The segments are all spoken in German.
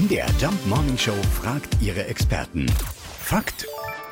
MDR Jump Morning Show fragt ihre Experten. Fakt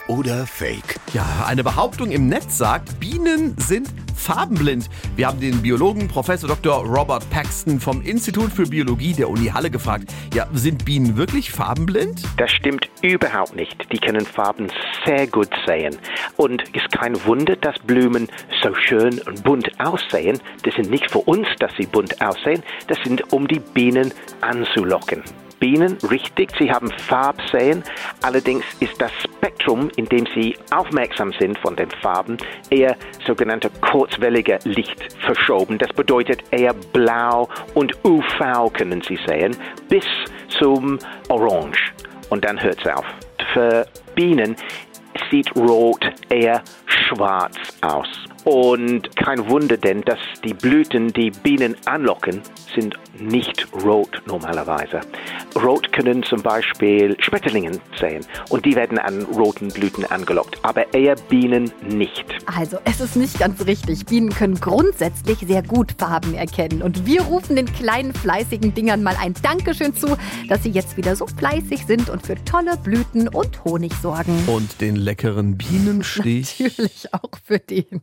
oder Fake? Ja, eine Behauptung im Netz sagt, Bienen sind farbenblind. Wir haben den Biologen Professor Dr. Robert Paxton vom Institut für Biologie der Uni Halle gefragt. Ja, sind Bienen wirklich farbenblind? Das stimmt überhaupt nicht. Die können Farben sehr gut sehen. Und ist kein Wunder, dass Blumen so schön und bunt aussehen. Das sind nicht für uns, dass sie bunt aussehen. Das sind, um die Bienen anzulocken. Bienen, richtig, sie haben Farbsehen. Allerdings ist das Spektrum, in dem sie aufmerksam sind von den Farben, eher sogenannte kurzwellige Licht verschoben. Das bedeutet eher blau und UV können sie sehen, bis zum Orange. Und dann hört es auf. Für Bienen sieht Rot eher schwarz aus. Und kein Wunder denn, dass die Blüten, die Bienen anlocken, sind nicht rot normalerweise. Rot können zum Beispiel Schmetterlingen sehen und die werden an roten Blüten angelockt, aber eher Bienen nicht. Also, es ist nicht ganz richtig. Bienen können grundsätzlich sehr gut Farben erkennen. Und wir rufen den kleinen fleißigen Dingern mal ein Dankeschön zu, dass sie jetzt wieder so fleißig sind und für tolle Blüten und Honig sorgen. Und den leckeren Bienenstich. Natürlich auch für den.